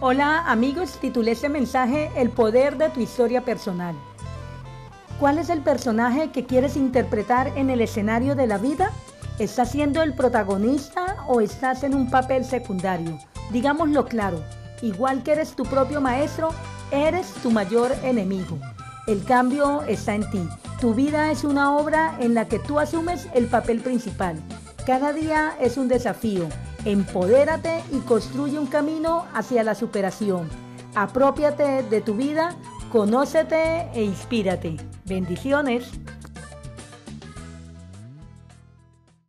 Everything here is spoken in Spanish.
Hola amigos, titulé este mensaje El poder de tu historia personal. ¿Cuál es el personaje que quieres interpretar en el escenario de la vida? ¿Estás siendo el protagonista o estás en un papel secundario? Digámoslo claro, igual que eres tu propio maestro, eres tu mayor enemigo. El cambio está en ti. Tu vida es una obra en la que tú asumes el papel principal. Cada día es un desafío Empodérate y construye un camino hacia la superación. Apropiate de tu vida, conócete e inspírate. Bendiciones.